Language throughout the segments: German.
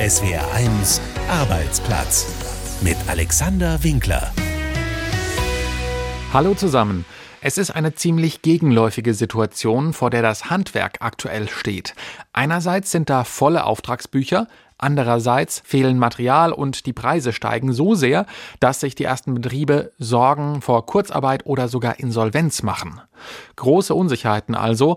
SWR1 Arbeitsplatz mit Alexander Winkler. Hallo zusammen. Es ist eine ziemlich gegenläufige Situation, vor der das Handwerk aktuell steht. Einerseits sind da volle Auftragsbücher, andererseits fehlen Material und die Preise steigen so sehr, dass sich die ersten Betriebe Sorgen vor Kurzarbeit oder sogar Insolvenz machen. Große Unsicherheiten also,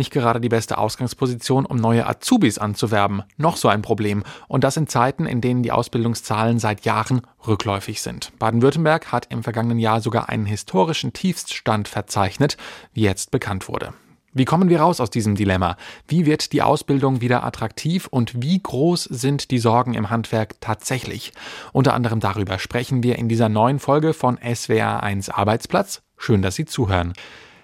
nicht gerade die beste Ausgangsposition, um neue Azubis anzuwerben. Noch so ein Problem. Und das in Zeiten, in denen die Ausbildungszahlen seit Jahren rückläufig sind. Baden-Württemberg hat im vergangenen Jahr sogar einen historischen Tiefststand verzeichnet, wie jetzt bekannt wurde. Wie kommen wir raus aus diesem Dilemma? Wie wird die Ausbildung wieder attraktiv und wie groß sind die Sorgen im Handwerk tatsächlich? Unter anderem darüber sprechen wir in dieser neuen Folge von SWR1 Arbeitsplatz. Schön, dass Sie zuhören.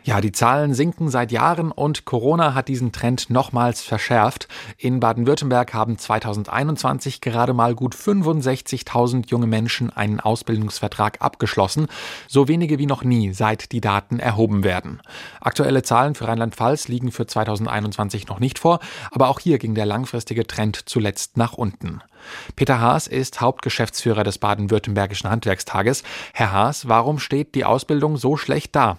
Ja, die Zahlen sinken seit Jahren und Corona hat diesen Trend nochmals verschärft. In Baden-Württemberg haben 2021 gerade mal gut 65.000 junge Menschen einen Ausbildungsvertrag abgeschlossen, so wenige wie noch nie, seit die Daten erhoben werden. Aktuelle Zahlen für Rheinland-Pfalz liegen für 2021 noch nicht vor, aber auch hier ging der langfristige Trend zuletzt nach unten. Peter Haas ist Hauptgeschäftsführer des Baden-Württembergischen Handwerkstages. Herr Haas, warum steht die Ausbildung so schlecht da?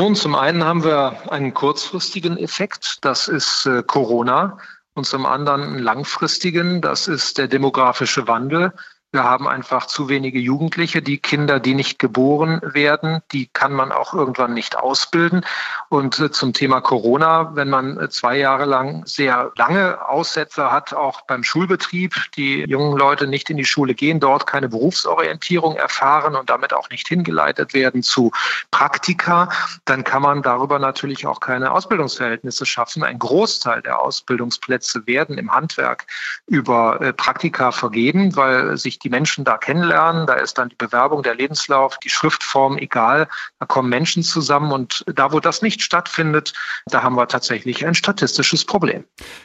Nun, zum einen haben wir einen kurzfristigen Effekt, das ist äh, Corona, und zum anderen einen langfristigen, das ist der demografische Wandel. Wir haben einfach zu wenige Jugendliche. Die Kinder, die nicht geboren werden, die kann man auch irgendwann nicht ausbilden. Und äh, zum Thema Corona, wenn man äh, zwei Jahre lang sehr lange Aussetzer hat, auch beim Schulbetrieb, die jungen Leute nicht in die Schule gehen, dort keine Berufsorientierung erfahren und damit auch nicht hingeleitet werden zu Praktika, dann kann man darüber natürlich auch keine Ausbildungsverhältnisse schaffen. Ein Großteil der Ausbildungsplätze werden im Handwerk über äh, Praktika vergeben, weil sich die Menschen da kennenlernen. Da ist dann die Bewerbung, der Lebenslauf, die Schriftform egal. Da kommen Menschen zusammen und da, wo das nicht stattfindet, da haben wir tatsächlich ein statistisches Problem.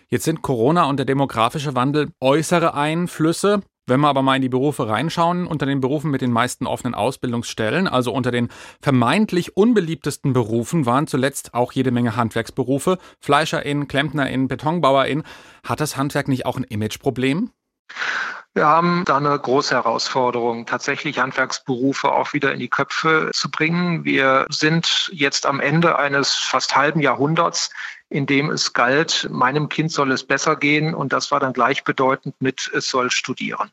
Jetzt sind Corona und der demografische Wandel äußere Einflüsse. Wenn wir aber mal in die Berufe reinschauen, unter den Berufen mit den meisten offenen Ausbildungsstellen, also unter den vermeintlich unbeliebtesten Berufen, waren zuletzt auch jede Menge Handwerksberufe, FleischerInnen, KlempnerInnen, BetonbauerInnen. Hat das Handwerk nicht auch ein Imageproblem? Wir haben da eine große Herausforderung, tatsächlich Handwerksberufe auch wieder in die Köpfe zu bringen. Wir sind jetzt am Ende eines fast halben Jahrhunderts, in dem es galt, meinem Kind soll es besser gehen und das war dann gleichbedeutend mit, es soll studieren.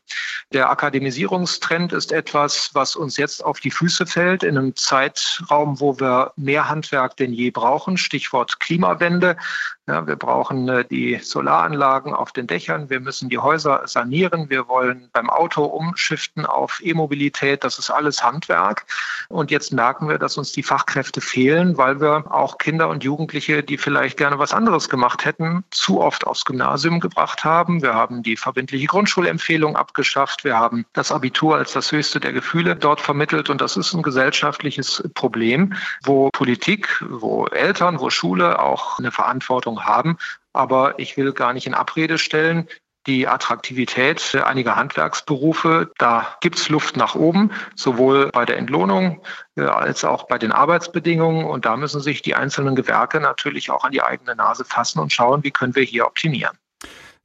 Der Akademisierungstrend ist etwas, was uns jetzt auf die Füße fällt in einem Zeitraum, wo wir mehr Handwerk denn je brauchen. Stichwort Klimawende. Ja, wir brauchen äh, die Solaranlagen auf den Dächern. Wir müssen die Häuser sanieren. Wir wollen beim Auto umschiften auf E-Mobilität. Das ist alles Handwerk. Und jetzt merken wir, dass uns die Fachkräfte fehlen, weil wir auch Kinder und Jugendliche, die vielleicht gerne was anderes gemacht hätten, zu oft aufs Gymnasium gebracht haben. Wir haben die verbindliche Grundschulempfehlung abgeschafft. Wir haben das Abitur als das höchste der Gefühle dort vermittelt. Und das ist ein gesellschaftliches Problem, wo Politik, wo Eltern, wo Schule auch eine Verantwortung haben. Aber ich will gar nicht in Abrede stellen, die Attraktivität einiger Handwerksberufe. Da gibt's Luft nach oben, sowohl bei der Entlohnung äh, als auch bei den Arbeitsbedingungen. Und da müssen sich die einzelnen Gewerke natürlich auch an die eigene Nase fassen und schauen, wie können wir hier optimieren.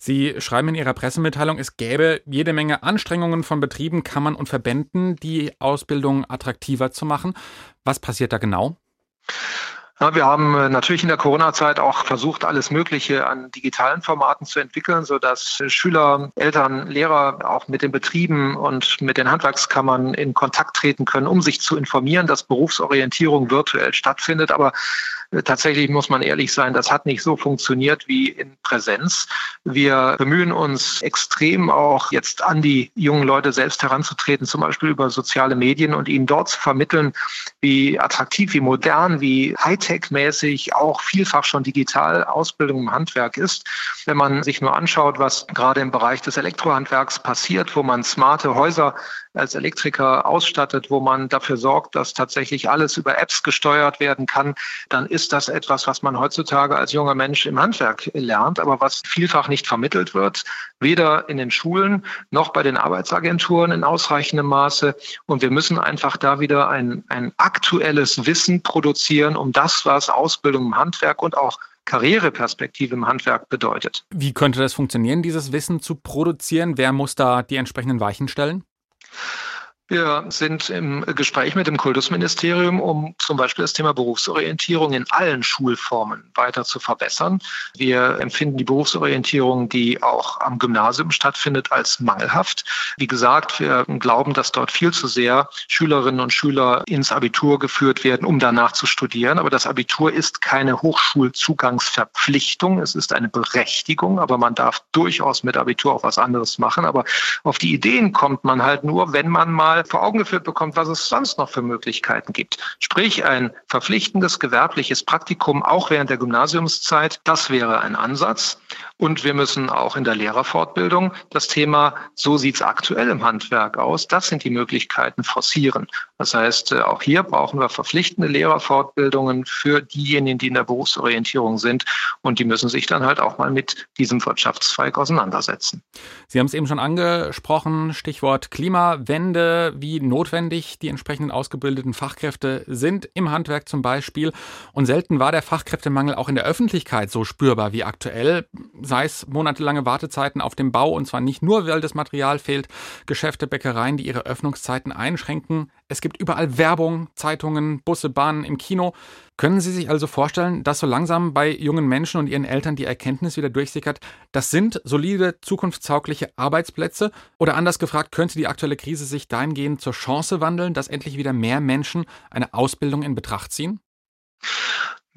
Sie schreiben in Ihrer Pressemitteilung, es gäbe jede Menge Anstrengungen von Betrieben, Kammern und Verbänden, die Ausbildung attraktiver zu machen. Was passiert da genau? Wir haben äh, natürlich in der Corona-Zeit auch versucht, alles Mögliche an digitalen Formaten zu entwickeln, so dass Schüler, Eltern, Lehrer auch mit den Betrieben und mit den Handwerkskammern in Kontakt treten können, um sich zu informieren, dass Berufsorientierung virtuell stattfindet. Aber äh, tatsächlich muss man ehrlich sein, das hat nicht so funktioniert wie in Präsenz. Wir bemühen uns extrem auch jetzt an die jungen Leute selbst heranzutreten, zum Beispiel über soziale Medien und ihnen dort zu vermitteln, wie attraktiv, wie modern, wie high Hightech-mäßig auch vielfach schon digital Ausbildung im Handwerk ist. Wenn man sich nur anschaut, was gerade im Bereich des Elektrohandwerks passiert, wo man smarte Häuser als Elektriker ausstattet, wo man dafür sorgt, dass tatsächlich alles über Apps gesteuert werden kann, dann ist das etwas, was man heutzutage als junger Mensch im Handwerk lernt, aber was vielfach nicht vermittelt wird, weder in den Schulen noch bei den Arbeitsagenturen in ausreichendem Maße. Und wir müssen einfach da wieder ein, ein aktuelles Wissen produzieren, um das, was Ausbildung im Handwerk und auch Karriereperspektive im Handwerk bedeutet. Wie könnte das funktionieren, dieses Wissen zu produzieren? Wer muss da die entsprechenden Weichen stellen? Wir sind im Gespräch mit dem Kultusministerium, um zum Beispiel das Thema Berufsorientierung in allen Schulformen weiter zu verbessern. Wir empfinden die Berufsorientierung, die auch am Gymnasium stattfindet, als mangelhaft. Wie gesagt, wir glauben, dass dort viel zu sehr Schülerinnen und Schüler ins Abitur geführt werden, um danach zu studieren. Aber das Abitur ist keine Hochschulzugangsverpflichtung. Es ist eine Berechtigung, aber man darf durchaus mit Abitur auch was anderes machen. Aber auf die Ideen kommt man halt nur, wenn man mal mal vor Augen geführt bekommt, was es sonst noch für Möglichkeiten gibt. Sprich, ein verpflichtendes gewerbliches Praktikum auch während der Gymnasiumszeit, das wäre ein Ansatz. Und wir müssen auch in der Lehrerfortbildung das Thema, so sieht es aktuell im Handwerk aus, das sind die Möglichkeiten forcieren. Das heißt, äh, auch hier brauchen wir verpflichtende Lehrerfortbildungen für diejenigen, die in der Berufsorientierung sind. Und die müssen sich dann halt auch mal mit diesem Wirtschaftszweig auseinandersetzen. Sie haben es eben schon angesprochen, Stichwort Klimawende, wie notwendig die entsprechenden ausgebildeten Fachkräfte sind, im Handwerk zum Beispiel. Und selten war der Fachkräftemangel auch in der Öffentlichkeit so spürbar wie aktuell sei es monatelange Wartezeiten auf dem Bau, und zwar nicht nur, weil das Material fehlt, Geschäfte, Bäckereien, die ihre Öffnungszeiten einschränken. Es gibt überall Werbung, Zeitungen, Busse, Bahnen, im Kino. Können Sie sich also vorstellen, dass so langsam bei jungen Menschen und ihren Eltern die Erkenntnis wieder durchsickert, das sind solide, zukunftstaugliche Arbeitsplätze? Oder anders gefragt, könnte die aktuelle Krise sich dahingehend zur Chance wandeln, dass endlich wieder mehr Menschen eine Ausbildung in Betracht ziehen?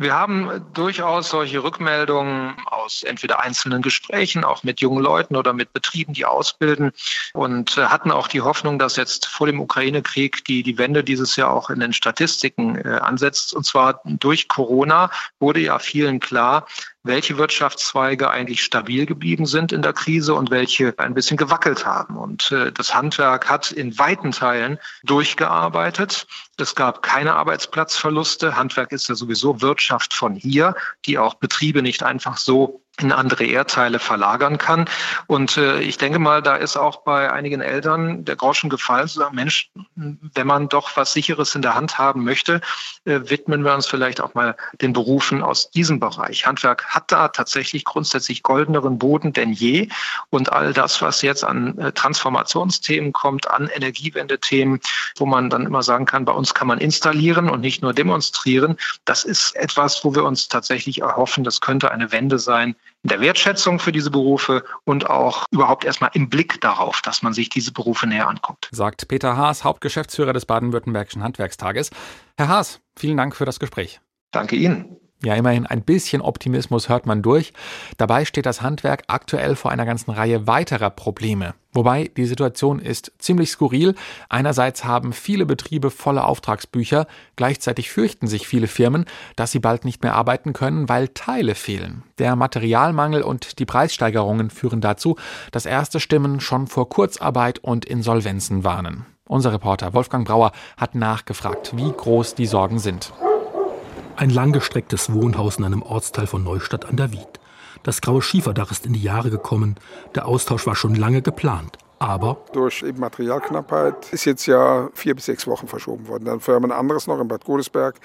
Wir haben durchaus solche Rückmeldungen aus entweder einzelnen Gesprächen, auch mit jungen Leuten oder mit Betrieben, die ausbilden und äh, hatten auch die Hoffnung, dass jetzt vor dem Ukraine-Krieg die, die Wende dieses Jahr auch in den Statistiken äh, ansetzt. Und zwar durch Corona wurde ja vielen klar, welche Wirtschaftszweige eigentlich stabil geblieben sind in der Krise und welche ein bisschen gewackelt haben. Und äh, das Handwerk hat in weiten Teilen durchgearbeitet. Es gab keine Arbeitsplatzverluste. Handwerk ist ja sowieso Wirtschaft von hier, die auch Betriebe nicht einfach so in andere Erdteile verlagern kann. Und äh, ich denke mal, da ist auch bei einigen Eltern der Groschen gefallen, zu sagen, Mensch, wenn man doch was Sicheres in der Hand haben möchte, äh, widmen wir uns vielleicht auch mal den Berufen aus diesem Bereich. Handwerk hat da tatsächlich grundsätzlich goldeneren Boden denn je. Und all das, was jetzt an äh, Transformationsthemen kommt, an Energiewendethemen, wo man dann immer sagen kann, bei uns kann man installieren und nicht nur demonstrieren, das ist etwas, wo wir uns tatsächlich erhoffen, das könnte eine Wende sein in der Wertschätzung für diese Berufe und auch überhaupt erstmal im Blick darauf, dass man sich diese Berufe näher anguckt. Sagt Peter Haas, Hauptgeschäftsführer des Baden-Württembergischen Handwerkstages. Herr Haas, vielen Dank für das Gespräch. Danke Ihnen. Ja, immerhin ein bisschen Optimismus hört man durch. Dabei steht das Handwerk aktuell vor einer ganzen Reihe weiterer Probleme. Wobei die Situation ist ziemlich skurril. Einerseits haben viele Betriebe volle Auftragsbücher, gleichzeitig fürchten sich viele Firmen, dass sie bald nicht mehr arbeiten können, weil Teile fehlen. Der Materialmangel und die Preissteigerungen führen dazu, dass erste Stimmen schon vor Kurzarbeit und Insolvenzen warnen. Unser Reporter Wolfgang Brauer hat nachgefragt, wie groß die Sorgen sind. Ein langgestrecktes Wohnhaus in einem Ortsteil von Neustadt an der Wied. Das graue Schieferdach ist in die Jahre gekommen. Der Austausch war schon lange geplant. Aber durch eben Materialknappheit ist jetzt ja vier bis sechs Wochen verschoben worden. Dann für ein anderes noch in Bad Godesberg.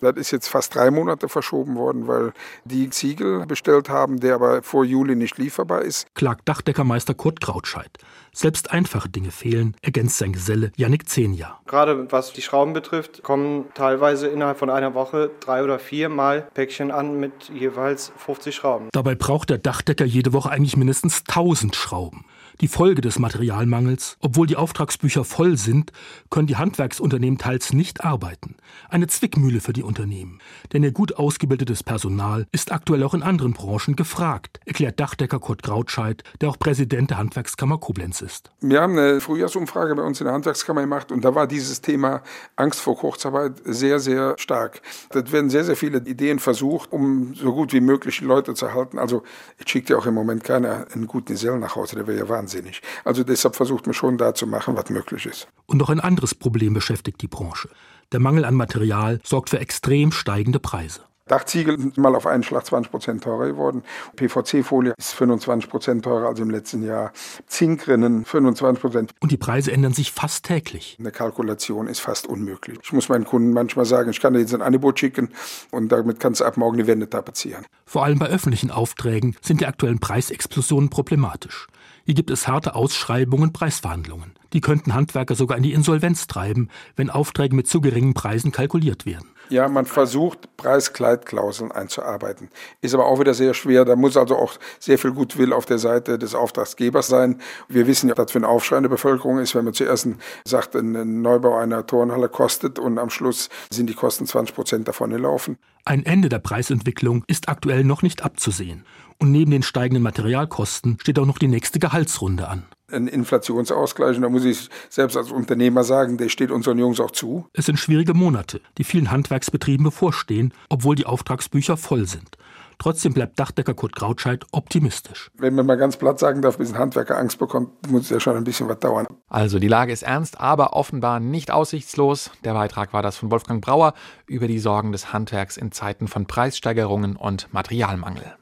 Das ist jetzt fast drei Monate verschoben worden, weil die Ziegel bestellt haben, der aber vor Juli nicht lieferbar ist. Klagt Dachdeckermeister Kurt Krautscheid. Selbst einfache Dinge fehlen, ergänzt sein Geselle Yannick Zehnia. Gerade was die Schrauben betrifft, kommen teilweise innerhalb von einer Woche drei oder vier Mal Päckchen an mit jeweils 50 Schrauben. Dabei braucht der Dachdecker jede Woche eigentlich mindestens 1000 Schrauben. Die Folge des Materialmangels, obwohl die Auftragsbücher voll sind, können die Handwerksunternehmen teils nicht arbeiten. Eine Zwickmühle für die Unternehmen. Denn ihr gut ausgebildetes Personal ist aktuell auch in anderen Branchen gefragt, erklärt Dachdecker Kurt Grautscheid, der auch Präsident der Handwerkskammer Koblenz ist. Wir haben eine Frühjahrsumfrage bei uns in der Handwerkskammer gemacht und da war dieses Thema Angst vor Kurzarbeit sehr, sehr stark. Da werden sehr, sehr viele Ideen versucht, um so gut wie möglich Leute zu halten. Also, ich schicke ja auch im Moment keiner einen guten Gesellen nach Hause, der wäre ja Wahnsinn wahnsinnig. Also deshalb versucht man schon da zu machen, was möglich ist. Und noch ein anderes Problem beschäftigt die Branche. Der Mangel an Material sorgt für extrem steigende Preise. Dachziegel sind mal auf einen Schlag 20 Prozent teurer geworden. PVC-Folie ist 25 Prozent teurer als im letzten Jahr. Zinkrinnen 25 Prozent. Und die Preise ändern sich fast täglich. Eine Kalkulation ist fast unmöglich. Ich muss meinen Kunden manchmal sagen, ich kann dir jetzt ein Angebot schicken und damit kannst du ab morgen die Wände tapezieren. Vor allem bei öffentlichen Aufträgen sind die aktuellen Preisexplosionen problematisch. Hier gibt es harte Ausschreibungen, Preisverhandlungen. Die könnten Handwerker sogar in die Insolvenz treiben, wenn Aufträge mit zu geringen Preisen kalkuliert werden. Ja, man versucht, Preiskleidklauseln einzuarbeiten. Ist aber auch wieder sehr schwer. Da muss also auch sehr viel Gutwill auf der Seite des Auftraggebers sein. Wir wissen ja, was für ein Aufschrei in der Bevölkerung ist, wenn man zuerst sagt, ein Neubau einer Turnhalle kostet und am Schluss sind die Kosten 20 Prozent davon gelaufen. Ein Ende der Preisentwicklung ist aktuell noch nicht abzusehen. Und neben den steigenden Materialkosten steht auch noch die nächste Gehaltsrunde an. Ein Inflationsausgleich, und da muss ich selbst als Unternehmer sagen, der steht unseren Jungs auch zu. Es sind schwierige Monate, die vielen Handwerksbetrieben bevorstehen, obwohl die Auftragsbücher voll sind. Trotzdem bleibt Dachdecker Kurt Krautscheid optimistisch. Wenn man mal ganz platt sagen darf, bis ein Handwerker Angst bekommt, muss es ja schon ein bisschen was dauern. Also die Lage ist ernst, aber offenbar nicht aussichtslos. Der Beitrag war das von Wolfgang Brauer über die Sorgen des Handwerks in Zeiten von Preissteigerungen und Materialmangel.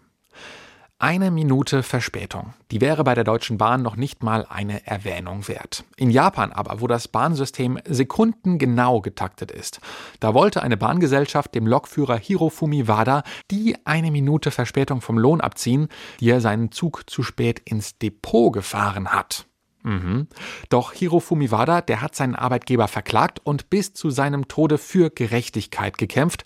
Eine Minute Verspätung. Die wäre bei der Deutschen Bahn noch nicht mal eine Erwähnung wert. In Japan aber, wo das Bahnsystem sekundengenau getaktet ist, da wollte eine Bahngesellschaft dem Lokführer Hirofumi Wada die eine Minute Verspätung vom Lohn abziehen, die er seinen Zug zu spät ins Depot gefahren hat. Mhm. Doch Hirofumi Wada, der hat seinen Arbeitgeber verklagt und bis zu seinem Tode für Gerechtigkeit gekämpft.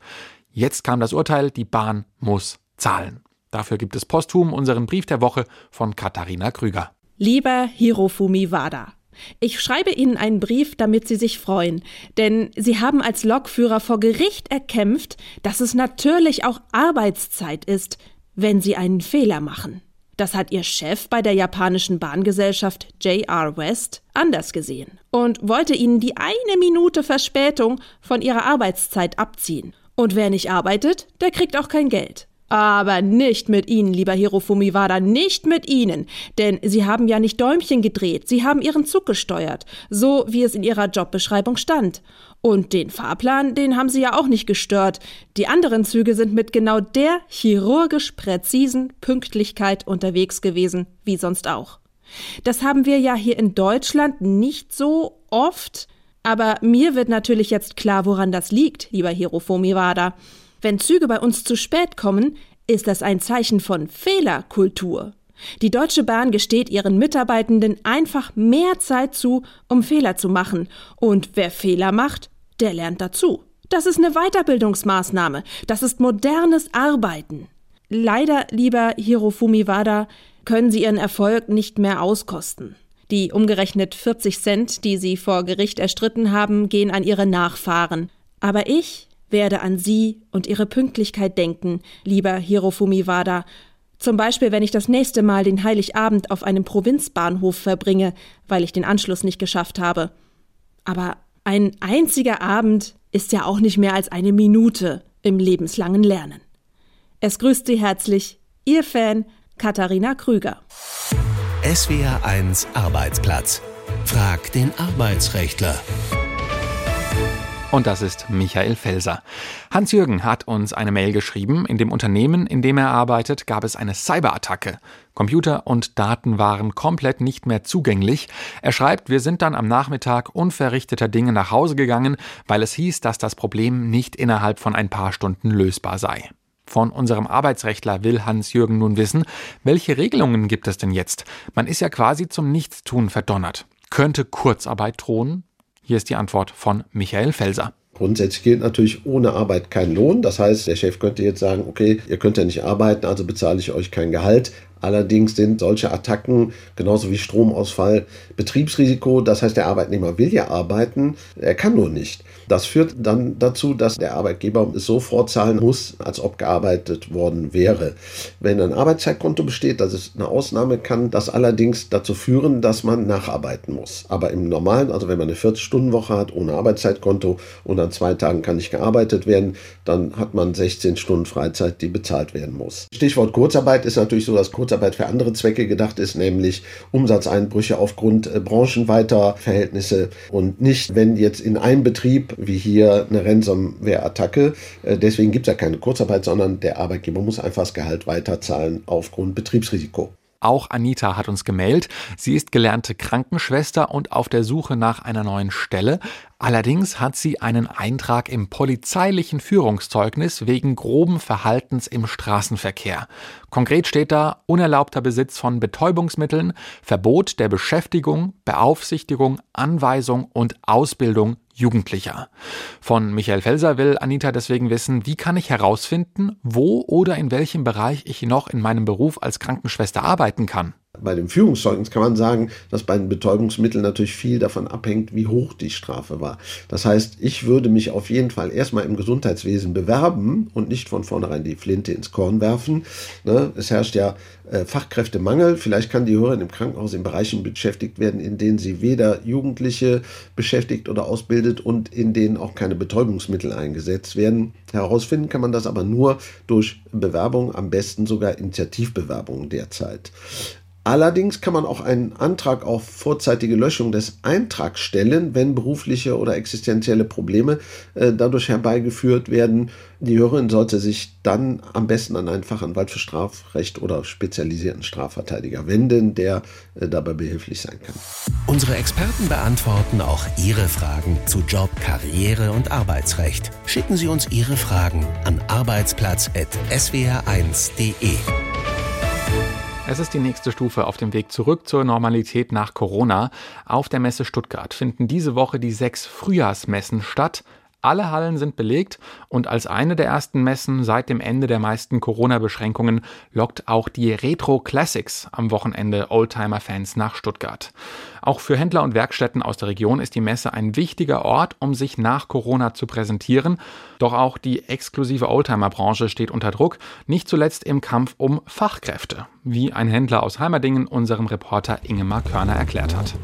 Jetzt kam das Urteil, die Bahn muss zahlen. Dafür gibt es posthum unseren Brief der Woche von Katharina Krüger. Lieber Hirofumi Wada, ich schreibe Ihnen einen Brief, damit Sie sich freuen, denn Sie haben als Lokführer vor Gericht erkämpft, dass es natürlich auch Arbeitszeit ist, wenn Sie einen Fehler machen. Das hat Ihr Chef bei der japanischen Bahngesellschaft JR West anders gesehen und wollte Ihnen die eine Minute Verspätung von Ihrer Arbeitszeit abziehen. Und wer nicht arbeitet, der kriegt auch kein Geld. Aber nicht mit Ihnen, lieber Hirofumi Wada, nicht mit Ihnen. Denn Sie haben ja nicht Däumchen gedreht, Sie haben Ihren Zug gesteuert, so wie es in Ihrer Jobbeschreibung stand. Und den Fahrplan, den haben Sie ja auch nicht gestört. Die anderen Züge sind mit genau der chirurgisch präzisen Pünktlichkeit unterwegs gewesen, wie sonst auch. Das haben wir ja hier in Deutschland nicht so oft. Aber mir wird natürlich jetzt klar, woran das liegt, lieber Hirofumi Wada. Wenn Züge bei uns zu spät kommen, ist das ein Zeichen von Fehlerkultur. Die Deutsche Bahn gesteht ihren Mitarbeitenden einfach mehr Zeit zu, um Fehler zu machen. Und wer Fehler macht, der lernt dazu. Das ist eine Weiterbildungsmaßnahme. Das ist modernes Arbeiten. Leider, lieber Hirofumi Wada, können Sie Ihren Erfolg nicht mehr auskosten. Die umgerechnet 40 Cent, die Sie vor Gericht erstritten haben, gehen an Ihre Nachfahren. Aber ich werde an Sie und Ihre Pünktlichkeit denken, lieber Hirofumi Wada. Zum Beispiel, wenn ich das nächste Mal den Heiligabend auf einem Provinzbahnhof verbringe, weil ich den Anschluss nicht geschafft habe. Aber ein einziger Abend ist ja auch nicht mehr als eine Minute im lebenslangen Lernen. Es grüßt Sie herzlich, Ihr Fan Katharina Krüger. SWR 1 Arbeitsplatz. Frag den Arbeitsrechtler. Und das ist Michael Felser. Hans-Jürgen hat uns eine Mail geschrieben. In dem Unternehmen, in dem er arbeitet, gab es eine Cyberattacke. Computer und Daten waren komplett nicht mehr zugänglich. Er schreibt, wir sind dann am Nachmittag unverrichteter Dinge nach Hause gegangen, weil es hieß, dass das Problem nicht innerhalb von ein paar Stunden lösbar sei. Von unserem Arbeitsrechtler will Hans-Jürgen nun wissen, welche Regelungen gibt es denn jetzt? Man ist ja quasi zum Nichtstun verdonnert. Könnte Kurzarbeit drohen? Hier ist die Antwort von Michael Felser. Grundsätzlich gilt natürlich ohne Arbeit kein Lohn. Das heißt, der Chef könnte jetzt sagen, okay, ihr könnt ja nicht arbeiten, also bezahle ich euch kein Gehalt. Allerdings sind solche Attacken, genauso wie Stromausfall, Betriebsrisiko. Das heißt, der Arbeitnehmer will ja arbeiten, er kann nur nicht. Das führt dann dazu, dass der Arbeitgeber es so vorzahlen muss, als ob gearbeitet worden wäre. Wenn ein Arbeitszeitkonto besteht, das ist eine Ausnahme, kann das allerdings dazu führen, dass man nacharbeiten muss. Aber im normalen, also wenn man eine 40-Stunden-Woche hat, ohne Arbeitszeitkonto und an zwei Tagen kann nicht gearbeitet werden, dann hat man 16 Stunden Freizeit, die bezahlt werden muss. Stichwort Kurzarbeit ist natürlich so, dass Kurzarbeit Kurzarbeit für andere Zwecke gedacht ist, nämlich Umsatzeinbrüche aufgrund äh, branchenweiter Verhältnisse und nicht, wenn jetzt in einem Betrieb wie hier eine Ransomware-Attacke, äh, deswegen gibt es ja keine Kurzarbeit, sondern der Arbeitgeber muss einfach das Gehalt weiterzahlen aufgrund Betriebsrisiko. Auch Anita hat uns gemeldet. Sie ist gelernte Krankenschwester und auf der Suche nach einer neuen Stelle. Allerdings hat sie einen Eintrag im polizeilichen Führungszeugnis wegen groben Verhaltens im Straßenverkehr. Konkret steht da unerlaubter Besitz von Betäubungsmitteln, Verbot der Beschäftigung, Beaufsichtigung, Anweisung und Ausbildung Jugendlicher. Von Michael Felser will Anita deswegen wissen, wie kann ich herausfinden, wo oder in welchem Bereich ich noch in meinem Beruf als Krankenschwester arbeiten kann bei dem Führungszeugnis kann man sagen, dass bei den Betäubungsmitteln natürlich viel davon abhängt, wie hoch die Strafe war. Das heißt, ich würde mich auf jeden Fall erstmal im Gesundheitswesen bewerben und nicht von vornherein die Flinte ins Korn werfen. Ne? Es herrscht ja äh, Fachkräftemangel. Vielleicht kann die Hörerin im Krankenhaus in Bereichen beschäftigt werden, in denen sie weder Jugendliche beschäftigt oder ausbildet und in denen auch keine Betäubungsmittel eingesetzt werden. Herausfinden kann man das aber nur durch Bewerbung, am besten sogar Initiativbewerbungen derzeit. Allerdings kann man auch einen Antrag auf vorzeitige Löschung des Eintrags stellen, wenn berufliche oder existenzielle Probleme äh, dadurch herbeigeführt werden. Die Hörerin sollte sich dann am besten an einen Fachanwalt für Strafrecht oder spezialisierten Strafverteidiger wenden, der äh, dabei behilflich sein kann. Unsere Experten beantworten auch Ihre Fragen zu Job, Karriere und Arbeitsrecht. Schicken Sie uns Ihre Fragen an arbeitsplatz.swr1.de. Es ist die nächste Stufe auf dem Weg zurück zur Normalität nach Corona. Auf der Messe Stuttgart finden diese Woche die sechs Frühjahrsmessen statt. Alle Hallen sind belegt und als eine der ersten Messen seit dem Ende der meisten Corona-Beschränkungen lockt auch die Retro Classics am Wochenende Oldtimer-Fans nach Stuttgart. Auch für Händler und Werkstätten aus der Region ist die Messe ein wichtiger Ort, um sich nach Corona zu präsentieren. Doch auch die exklusive Oldtimer-Branche steht unter Druck, nicht zuletzt im Kampf um Fachkräfte, wie ein Händler aus Heimerdingen unserem Reporter Ingemar Körner erklärt hat.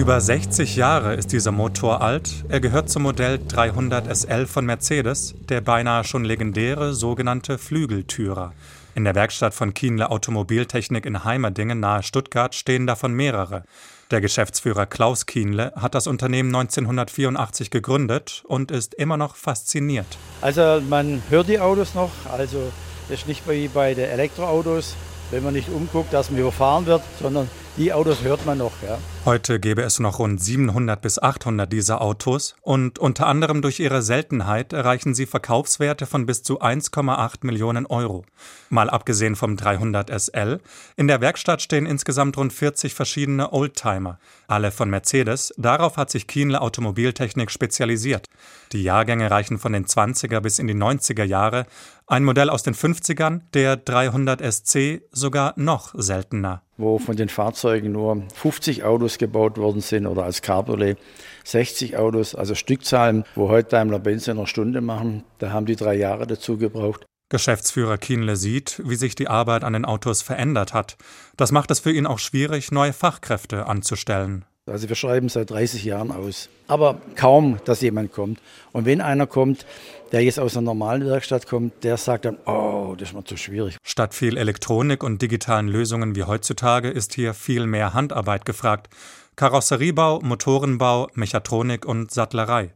Über 60 Jahre ist dieser Motor alt. Er gehört zum Modell 300 SL von Mercedes, der beinahe schon legendäre sogenannte Flügeltürer. In der Werkstatt von Kienle Automobiltechnik in Heimerdingen nahe Stuttgart stehen davon mehrere. Der Geschäftsführer Klaus Kienle hat das Unternehmen 1984 gegründet und ist immer noch fasziniert. Also man hört die Autos noch, also das ist nicht wie bei den Elektroautos, wenn man nicht umguckt, dass man überfahren wird, sondern die Autos hört man noch. Ja. Heute gäbe es noch rund 700 bis 800 dieser Autos und unter anderem durch ihre Seltenheit erreichen sie Verkaufswerte von bis zu 1,8 Millionen Euro. Mal abgesehen vom 300 SL, in der Werkstatt stehen insgesamt rund 40 verschiedene Oldtimer, alle von Mercedes. Darauf hat sich Kienle Automobiltechnik spezialisiert. Die Jahrgänge reichen von den 20er bis in die 90er Jahre. Ein Modell aus den 50ern, der 300 SC, sogar noch seltener wo von den Fahrzeugen nur 50 Autos gebaut worden sind oder als Cabriolet 60 Autos, also Stückzahlen, wo heute Daimler-Benz in einer Stunde machen. Da haben die drei Jahre dazu gebraucht. Geschäftsführer Kienle sieht, wie sich die Arbeit an den Autos verändert hat. Das macht es für ihn auch schwierig, neue Fachkräfte anzustellen. Also wir schreiben seit 30 Jahren aus. Aber kaum, dass jemand kommt. Und wenn einer kommt, der jetzt aus einer normalen Werkstatt kommt, der sagt dann, oh, das ist mir zu schwierig. Statt viel Elektronik und digitalen Lösungen wie heutzutage ist hier viel mehr Handarbeit gefragt. Karosseriebau, Motorenbau, Mechatronik und Sattlerei.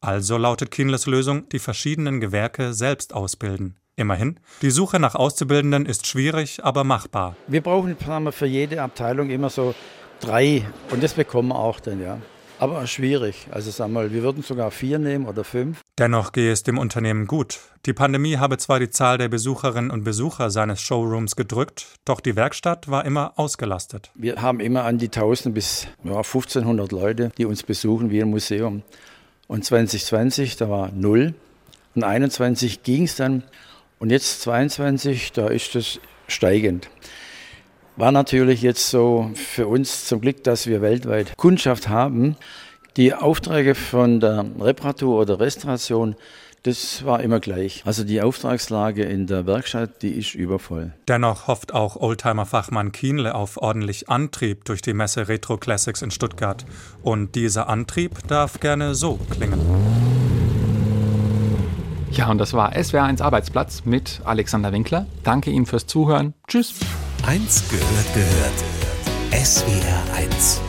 Also lautet Kienles Lösung, die verschiedenen Gewerke selbst ausbilden. Immerhin, die Suche nach Auszubildenden ist schwierig, aber machbar. Wir brauchen für jede Abteilung immer so drei und das bekommen wir auch dann, ja. Aber schwierig. Also sag mal, wir würden sogar vier nehmen oder fünf. Dennoch gehe es dem Unternehmen gut. Die Pandemie habe zwar die Zahl der Besucherinnen und Besucher seines Showrooms gedrückt, doch die Werkstatt war immer ausgelastet. Wir haben immer an die 1000 bis ja, 1500 Leute, die uns besuchen wie ein Museum. Und 2020, da war null. Und 21 ging es dann. Und jetzt 22, da ist es steigend. War natürlich jetzt so für uns zum Glück, dass wir weltweit Kundschaft haben. Die Aufträge von der Reparatur oder Restauration, das war immer gleich. Also die Auftragslage in der Werkstatt, die ist übervoll. Dennoch hofft auch Oldtimer-Fachmann Kienle auf ordentlich Antrieb durch die Messe Retro Classics in Stuttgart. Und dieser Antrieb darf gerne so klingen. Ja, und das war SWR1 Arbeitsplatz mit Alexander Winkler. Danke Ihnen fürs Zuhören. Tschüss. Eins gehört gehört. SWR1